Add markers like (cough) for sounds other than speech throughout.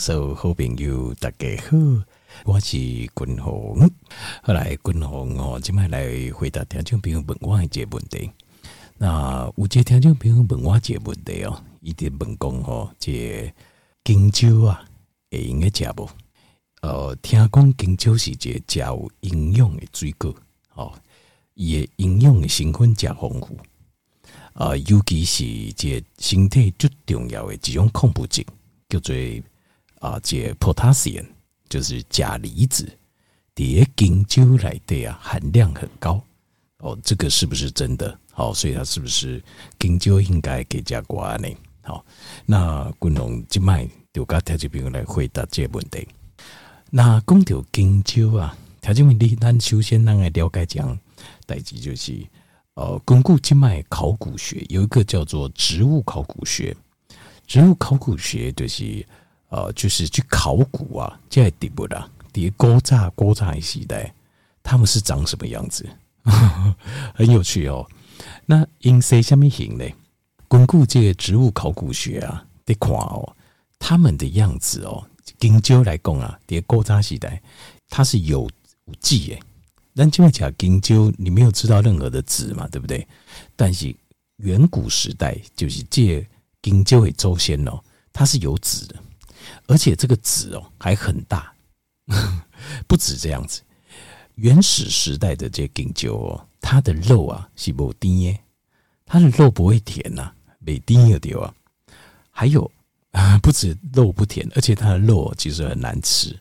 所有好朋友大家好，我是君鸿。后来君鸿哦，今麦来回答听众朋友问我一个问题。那有一个听众朋友问我一个问题哦，伊直问讲吼，这金蕉啊，会用个食无？呃，听讲金蕉是一个较有营养的水果，哦，伊个营养的成分较丰富。啊，尤其是这身体最重要的一种矿物质，叫做啊，这 potassium 就是钾离子，在金蕉来的啊含量很高哦。这个是不是真的？好，所以它是不是金蕉应该给加关呢？好，那君龙今麦就跟条件朋友来回答这个问题。那讲到金蕉啊，条件问题，咱首先咱来了解讲代志就是。呃，巩固静脉考古学有一个叫做植物考古学，植物考古学就是呃，就是去考古啊，在底部的底古早古早的时代，他们是长什么样子，(laughs) 很有趣哦。那因谁下面行呢？巩固这个植物考古学啊，得看哦，他们的样子哦，金蕉来讲啊，底古早时代，它是有有记诶。但今麦讲金蕉，你没有吃到任何的籽嘛，对不对？但是远古时代就是借金蕉为祖先哦，它是有籽的，而且这个籽哦还很大，(laughs) 不止这样子。原始时代的这金蕉哦，它的肉啊是不甜耶，它的肉不会甜呐，没甜的掉啊。还有啊，(laughs) 不止肉不甜，而且它的肉其实很难吃，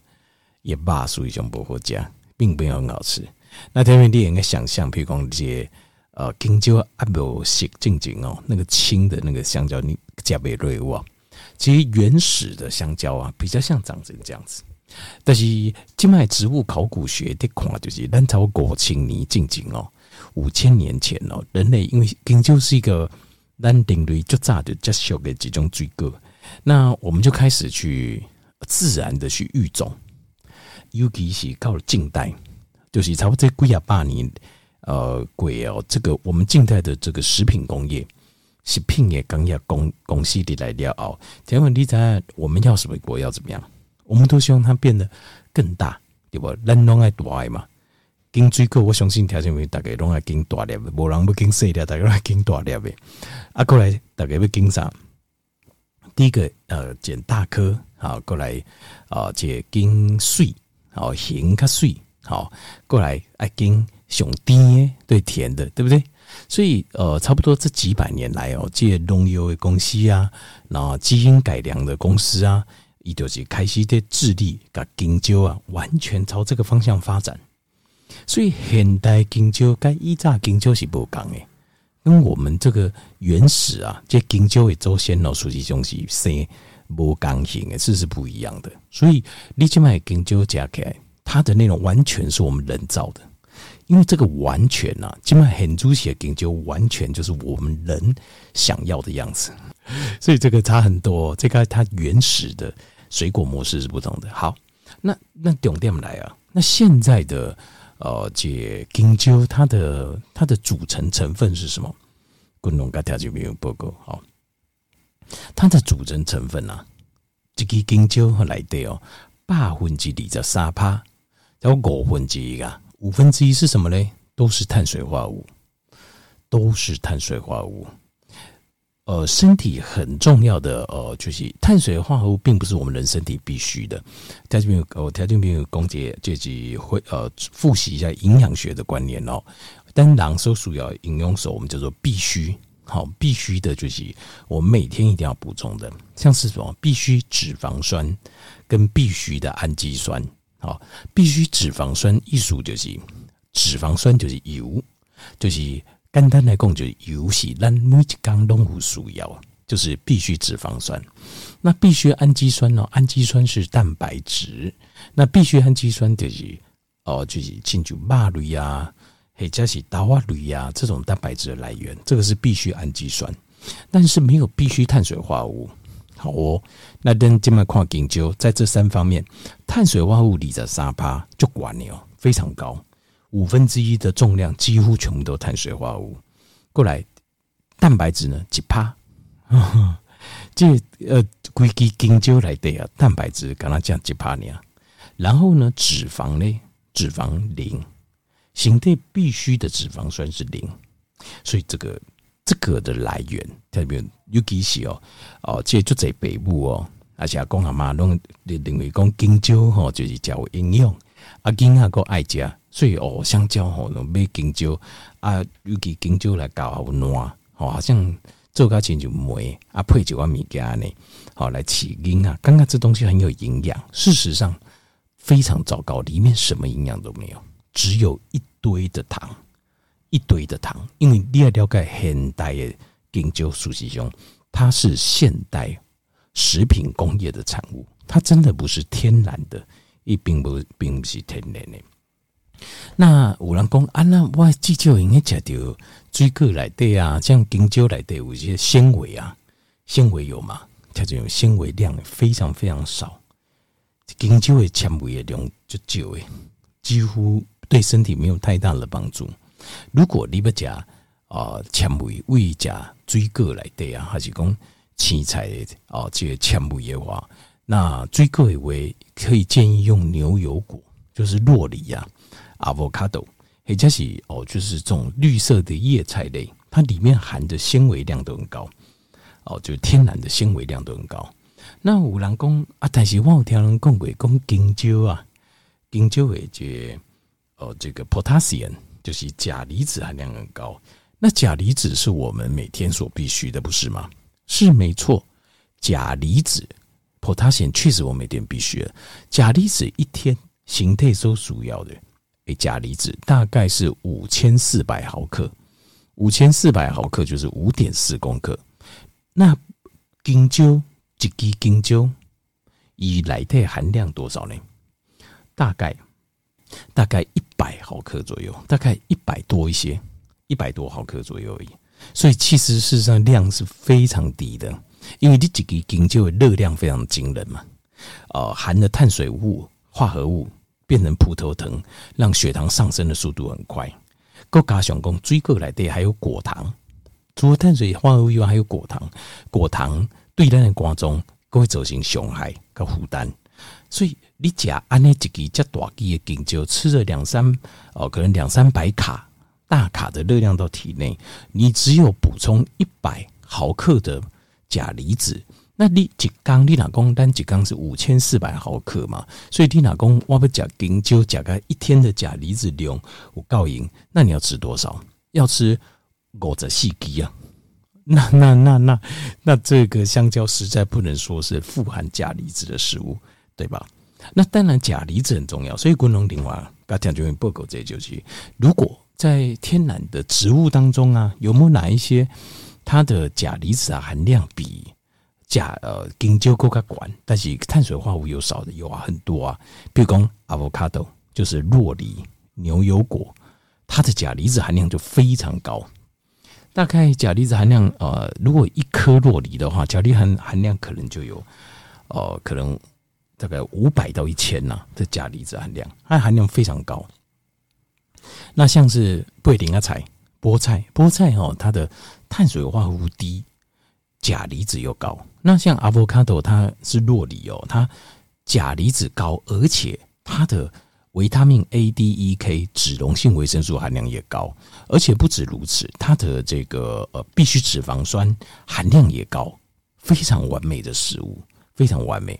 也罢属于一种不好加，并没有很好吃。那天边你应该想象，譬如讲这些呃金蕉阿伯食正经哦，那个青的那个香蕉，你加倍瑞哇。其实原始的香蕉啊，比较像长成这样子。但是静脉植物考古学的看就是，咱超过千年正经哦，五千年前哦，人类因为金蕉是一个咱人类就炸的接受的几种水果，那我们就开始去自然的去育种，尤其是到了近代。就是差不多这几啊百年，呃，贵哦，这个我们近代的这个食品工业，食品业工业公公司的来料哦。请问你在我们要什么国要怎么样？我们都希望它变得更大，对不？咱拢爱大嘛。金水果我相信条件为大概拢爱经大粒，无人要经细粒，大概爱经大粒的。(laughs) 啊，过来大概要经啥？第一个呃，捡大颗好，过来啊，这经水好，形较水。好，过来爱跟上甜，对甜的，对不对？所以呃，差不多这几百年来哦，这农业的公司啊，然后基因改良的公司啊，伊就是开始的智力把金蕉啊，完全朝这个方向发展。所以现代金蕉跟以前金蕉是不同的，跟我们这个原始啊，这金蕉的祖先哦，实际上是生不刚性的，这是不一样的。所以你去买金蕉加起来。它的内容完全是我们人造的，因为这个完全呐、啊，基本很猪血根就完全就是我们人想要的样子，(laughs) 所以这个差很多。这个它原始的水果模式是不同的。好，那那重点来啊，那现在的呃，这金蕉它的它的组成成分是什么？滚龙嘎条就没有报告。好，它的组成成分啊，这个金蕉和来的哦，百分之二十三趴。叫五分之一啊，五分之一是什么呢？都是碳水化合物，都是碳水化合物。呃，身体很重要的呃，就是碳水化合物，并不是我们人身体必须的。条件没有，我条件没有公解，这集会呃复习一下营养学的观念哦。但狼说属要饮用手，我们叫做必须，好，必须的就是我们每天一定要补充的，像是什么必须脂肪酸跟必须的氨基酸。好，必须脂肪酸，意思就是脂肪酸就是油，就是简单来讲就是油是咱每一天都有需要，就是必须脂肪酸。那必须氨基酸呢？氨基酸是蛋白质，那必须氨基酸就是哦，就是进入肉类啊，或者是豆啊类啊这种蛋白质的来源，这个是必须氨基酸，但是没有必须碳水化合物。好哦，那等今麦看金蕉，在这三方面，碳水化合物里的三趴就管了哦，非常高，五分之一的重量几乎全部都碳水化合物。过来，蛋白质呢几趴？(laughs) 这呃，规支香蕉来的啊，蛋白质刚刚讲几趴呢？然后呢，脂肪呢？脂肪零，形态必须的脂肪酸是零，所以这个这个的来源特别尤其是哦哦，这就在北部哦，而且讲阿妈拢认为讲香蕉吼就是较有营养，啊囡仔个爱食，所以哦香蕉吼拢买香蕉啊，尤其香蕉来搞好烂，哦好像做个亲就梅啊配几碗物件呢，好来起因啊，刚刚这东西很有营养，事实上。非常糟糕，里面什么营养都没有，只有一堆的糖，一堆的糖。因为你要了解现代的香蕉事实上，它是现代食品工业的产物，它真的不是天然的，也并不并不是天然的。那有人讲啊，那我至少应该吃到水果来的啊，像香蕉来的有一些纤维啊，纤维有吗？它这种纤维量非常非常少。香蕉的纤维的量就少诶，几乎对身体没有太大的帮助。如果你要加啊纤维，未加水果来对啊，还是讲青菜啊这个纤维的话，那水果的话可以建议用牛油果，就是洛梨、啊、avocado，或者是哦，就是这种绿色的叶菜类，它里面含的纤维量都很高，哦，就天然的纤维量都很高。那有人讲啊，但是我有听人讲过，讲香蕉啊，香蕉的这呃这个 potassium 就是钾离子含量很高。那钾离子是我们每天所必须的，不是吗？是没错，钾离子 potassium 确实我每天必须的。钾离子一天形态所主要的，诶，钾离子大概是五千四百毫克，五千四百毫克就是五点四公克。那香蕉。一支香蕉，以来的含量多少呢？大概大概一百毫克左右，大概一百多一些，一百多毫克左右而已。所以其实事实上量是非常低的，因为你几支香蕉的热量非常惊人嘛。呃，含的碳水物、化合物变成葡萄糖，让血糖上升的速度很快。更加上讲，水果来的还有果糖，除了碳水化合物以外，还有果糖，果糖。对咱的肝脏会造成伤害和负担，所以你假安尼一支这大支的香蕉，吃了两三哦，可能两三百卡大卡的热量到体内，你只有补充一百毫克的钾离子，那你一缸你老公单一缸是五千四百毫克嘛？所以你老公我不吃香蕉，加个一天的钾离子量有够用，那你要吃多少？要吃五十四支啊！那那那那那这个香蕉实在不能说是富含钾离子的食物，对吧？那当然钾离子很重要，所以昆龙鼎话刚讲就用报告这就是，如果在天然的植物当中啊，有没有哪一些它的钾离子啊含量比钾呃香蕉更加高，但是碳水化合物有少的有啊很多啊，比如讲 avocado 就是洛梨、牛油果，它的钾离子含量就非常高。大概钾离子含量，呃，如果一颗洛梨的话，钾离含含量可能就有，呃，可能大概五百到一千呐这钾离子含量，它含量非常高。那像是布丁啊菜、菠菜、菠菜哦，它的碳水化合物低，钾离子又高。那像 avocado 它是酪梨哦，它钾离子高，而且它的。维他命 A、D、E、K 脂溶性维生素含量也高，而且不止如此，它的这个呃必需脂肪酸含量也高，非常完美的食物，非常完美。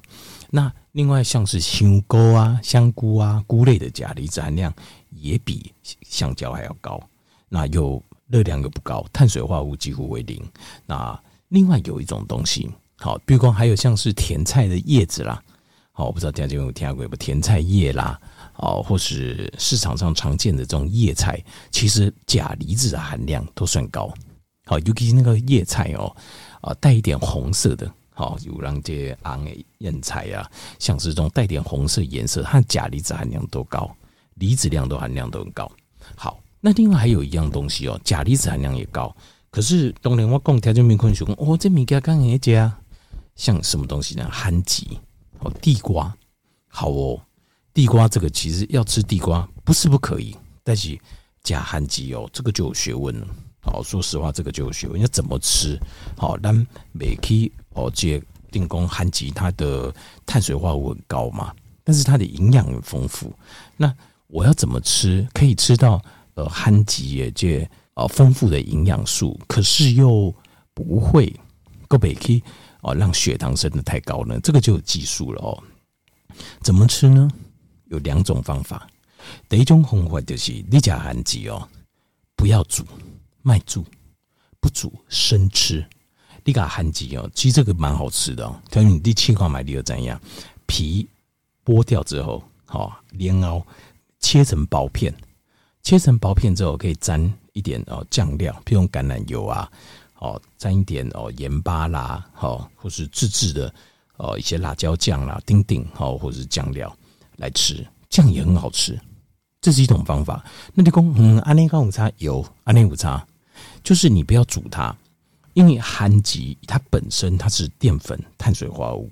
那另外像是香菇啊、香菇啊、菇类的钾离子含量也比香蕉还要高，那又热量又不高，碳水化合物几乎为零。那另外有一种东西，好，比如说还有像是甜菜的叶子啦，好，我不知道大家有没有听过不？甜菜叶啦。哦，或是市场上常见的这种叶菜，其实钾离子的含量都算高。好，尤其是那个叶菜哦，啊，带一点红色的，好，有让这些昂诶叶菜啊，像是这种带点红色颜色，它钾离子含量都高，离子量都含量都很高。好，那另外还有一样东西哦，钾离子含量也高，可是当年我讲条件面困说，哦，这物件刚也加，像什么东西呢？番薯，哦，地瓜，好哦。地瓜这个其实要吃地瓜不是不可以，但是加含基哦，这个就有学问了。好，说实话，这个就有学问，要怎么吃？好，咱每期哦，这丁公番薯它的碳水化合物很高嘛，但是它的营养很丰富。那我要怎么吃可以吃到呃番薯也这呃丰富的营养素，可是又不会够北气哦让血糖升得太高呢？这个就有技术了哦。怎么吃呢？有两种方法。第一种方法就是你吃番薯哦，不要煮，卖煮，不煮生吃。你把番薯哦，其实这个蛮好吃的哦。条你第七块买的又怎样？皮剥掉之后，好连熬切成薄片，切成薄片之后可以沾一点哦酱料，比如橄榄油啊，哦沾一点哦盐巴啦，好或是自制的哦一些辣椒酱啦，丁丁好或是酱料来吃，这样也很好吃。这是一种方法。那你讲嗯，安尼跟午餐有安尼午餐，就是你不要煮它。因为番薯它本身它是淀粉、碳水化合物，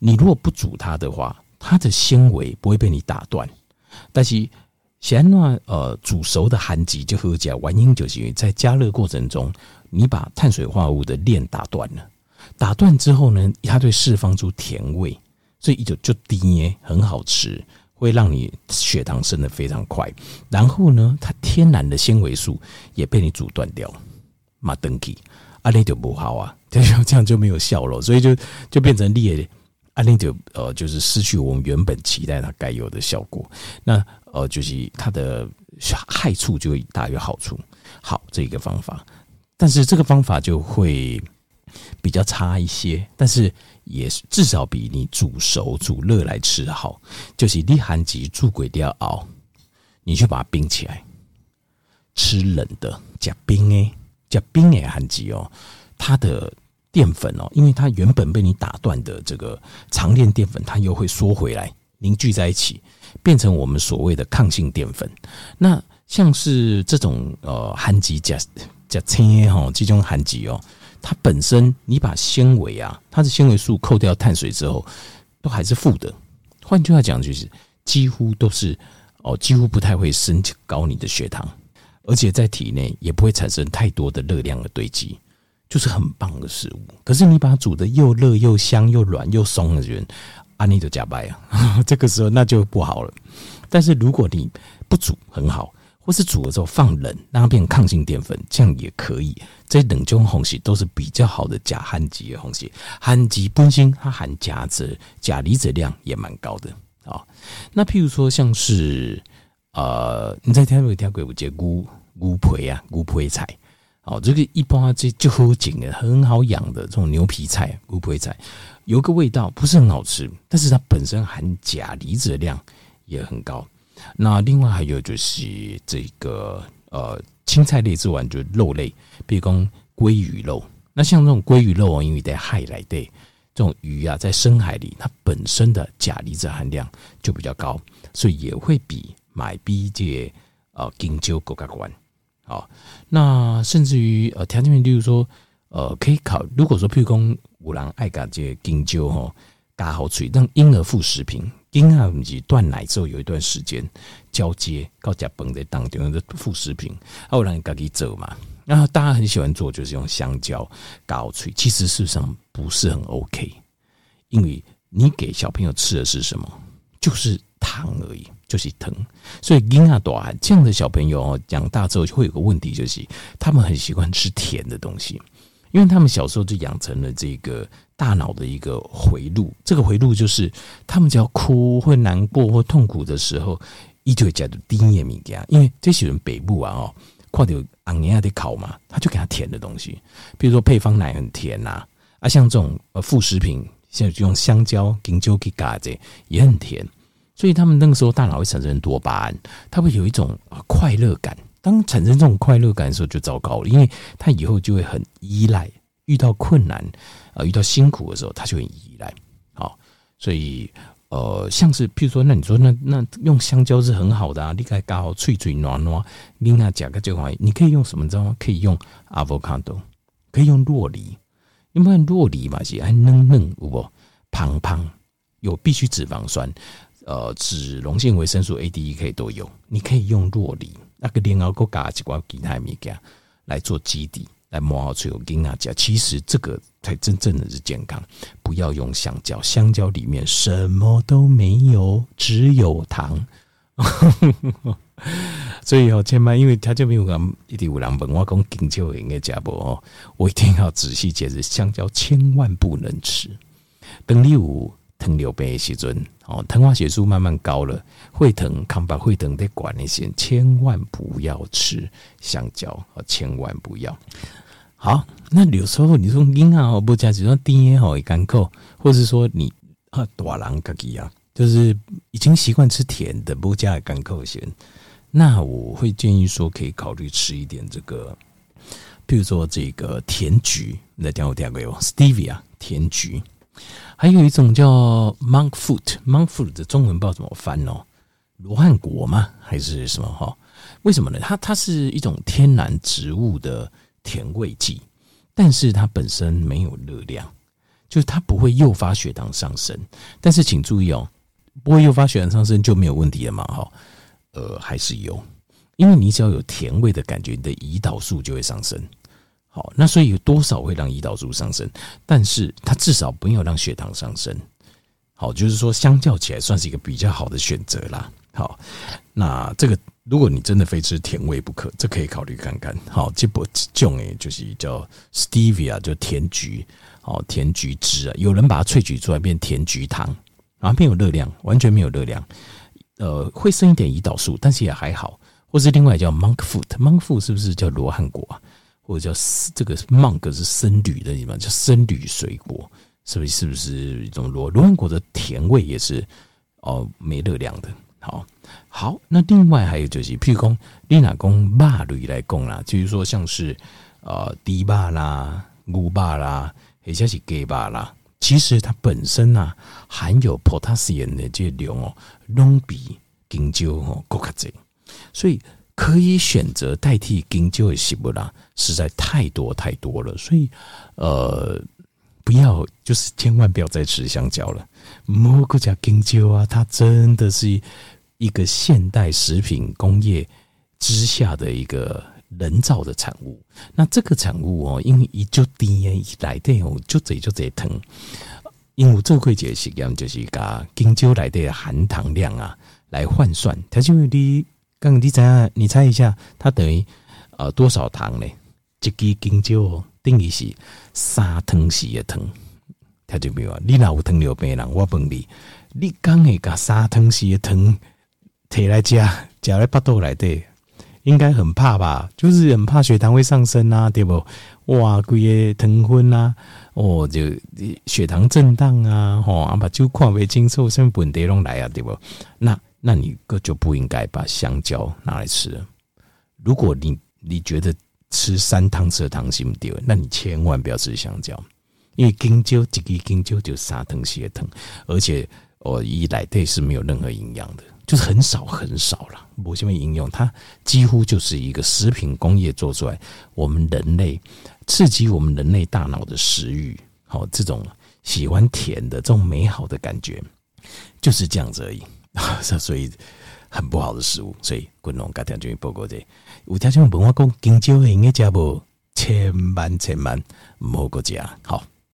你如果不煮它的话，它的纤维不会被你打断。但是，现在呃煮熟的番薯就和讲原因就是因为在加热过程中，你把碳水化合物的链打断了。打断之后呢，它会释放出甜味，所以一就就低耶，很好吃，会让你血糖升得非常快。然后呢，它天然的纤维素也被你阻断掉，马登基。阿力就不好啊，这 (laughs) 样这样就没有效了，所以就就变成裂，阿力就呃就是失去我们原本期待它该有的效果。那呃就是它的害处就会大于好处。好，这一个方法，但是这个方法就会比较差一些，但是也至少比你煮熟煮热来吃好。就是你番薯煮过掉熬，你去把它冰起来，吃冷的加冰诶。叫冰诶番薯哦，它的淀粉哦，因为它原本被你打断的这个长链淀粉，它又会缩回来凝聚在一起，变成我们所谓的抗性淀粉。那像是这种呃番薯加加青哈，这种番薯哦，它本身你把纤维啊，它的纤维素扣掉碳水之后，都还是负的。换句话讲，就是几乎都是哦，几乎不太会升高你的血糖。而且在体内也不会产生太多的热量的堆积，就是很棒的食物。可是你把它煮得又热又香又软又松的人，安妮就假掰啊，(laughs) 这个时候那就不好了。但是如果你不煮很好，或是煮了之后放冷，让它变成抗性淀粉，这样也可以。这冷中红系都是比较好的钾番薯的红系，番薯本身它含钾质、钾离子量也蛮高的啊。那譬如说像是。呃，你在听没有听过？我叫乌乌皮啊，乌皮菜哦，这个一般这就好紧的，很好养的这种牛皮菜，乌皮菜有个味道不是很好吃，但是它本身含钾离子的量也很高。那另外还有就是这个呃青菜类之外，就是肉类，比如讲鲑鱼肉。那像这种鲑鱼肉啊，因为在海来的这种鱼啊，在深海里，它本身的钾离子含量就比较高，所以也会比。买比这呃金蕉更加关，好，那甚至于呃条件面，例如说呃可以考，如果说譬如讲有人爱加这金蕉吼，加好嘴，当婴儿副食品，婴儿不是断奶之后有一段时间交接到食饭的当中的副食品，啊，有人家己做嘛，然后大家很喜欢做，就是用香蕉加好嘴，其实事实上不是很 OK，因为你给小朋友吃的是什么？就是糖而已。就是疼，所以婴儿大这样的小朋友哦，长大之后就会有个问题，就是他们很喜欢吃甜的东西，因为他们小时候就养成了这个大脑的一个回路。这个回路就是，他们只要哭会难过或痛苦的时候，一就会讲的低盐米给他，因为这些人北部啊哦，快点昂年亚的烤嘛，他就给他甜的东西，比如说配方奶很甜呐，啊，像这种呃副食品，像用香蕉、金蕉去嘎子也很甜。所以他们那个时候大脑会产生多巴胺，他会有一种快乐感。当产生这种快乐感的时候，就糟糕了，因为他以后就会很依赖。遇到困难啊，遇到辛苦的时候，他就很依赖。好，所以呃，像是譬如说，那你说那那用香蕉是很好的啊，你可以搞好脆脆软软，你那讲个就好。你可以用什么？知道吗？可以用 avocado，可以用酪梨，因为酪梨嘛是还嫩嫩，有无胖胖，有必需脂肪酸。呃，脂溶性维生素 A、D、E 可以都有，你可以用洛梨那个莲藕膏加几块其他米给来做基底，来磨好最后给大家。其实这个才真正的是健康，不要用香蕉，香蕉里面什么都没有，只有糖。(laughs) 所以哦，千万因为他就没有讲一定有人问我讲香蕉应该加不哦，我一定要仔细解释，香蕉千万不能吃。等你有糖尿病的时阵哦，糖化血素慢慢高了，会疼，抗白会疼得管那些，千万不要吃香蕉哦，千万不要。好，那有时候你说婴儿哦不加，只说甜哦一干口，或者说你啊大人自己啊。就是已经习惯吃甜的，不加甘口咸，那我会建议说可以考虑吃一点这个，譬如说这个甜橘，那点我点过哟，Stevia 甜橘，还有一种叫 Monk Fruit，Monk Fruit 的中文不知道怎么翻哦，罗汉果吗？还是什么哈？为什么呢？它它是一种天然植物的甜味剂，但是它本身没有热量，就是它不会诱发血糖上升，但是请注意哦。不会诱发血糖上升就没有问题了嘛？哈，呃，还是有，因为你只要有甜味的感觉，你的胰岛素就会上升。好，那所以有多少会让胰岛素上升？但是它至少不要让血糖上升。好，就是说相较起来算是一个比较好的选择啦。好，那这个如果你真的非吃甜味不可，这可以考虑看看。好，这不这种诶，就是叫 Stevia，就甜橘，好，甜橘汁啊，有人把它萃取出来变甜橘糖。然后，没有热量，完全没有热量，呃，会升一点胰岛素，但是也还好。或是另外叫 monk fruit，monk fruit 是不是叫罗汉果啊？或者叫这个 monk 是僧侣的地方，叫僧侣水果，是不是？是不是一种罗罗汉果的甜味也是哦，没热量的。好，好，那另外还有就是，譬如说，你拿公肉类来讲啦，就是说像是呃，猪肉啦、牛肉啦，或者是鸡肉啦。其实它本身呢、含有 potassium 的这量哦，拢比香蕉哦更加多，所以可以选择代替香蕉的食物啦，实在太多太多了。所以呃，不要就是千万不要再吃香蕉了。莫个加香蕉啊，它真的是一个现代食品工业之下的一个。人造的产物，那这个产物哦，因为一就低一来的哦，就嘴就这疼，因为这个季节实际上，就是把香蕉来的含糖量啊来换算，它就你刚你猜你猜一下，它等于呃多少糖呢？一支香蕉等于是三汤匙的糖，它就没有啊。你哪有糖尿病人？我问你，你刚会把三汤匙的糖摕来吃，吃来巴肚来的？应该很怕吧，就是很怕血糖会上升啊，对不？哇，规个糖分啊，哦，就血糖震荡啊，吼，啊把酒看不清楚，什么问题拢来啊，对不？那那你个就不应该把香蕉拿来吃。如果你你觉得吃三汤匙的糖心不对，那你千万不要吃香蕉，因为香蕉一个香蕉就三汤匙的糖，而且哦，一来对是没有任何营养的。就是很少很少了，某些应用它几乎就是一个食品工业做出来，我们人类刺激我们人类大脑的食欲，好，这种喜欢甜的这种美好的感觉，就是这样子而已。(laughs) 所以很不好的食物，所以滚龙改天就报告这，有条件问我讲，香蕉应该加不？千万千万莫过加好。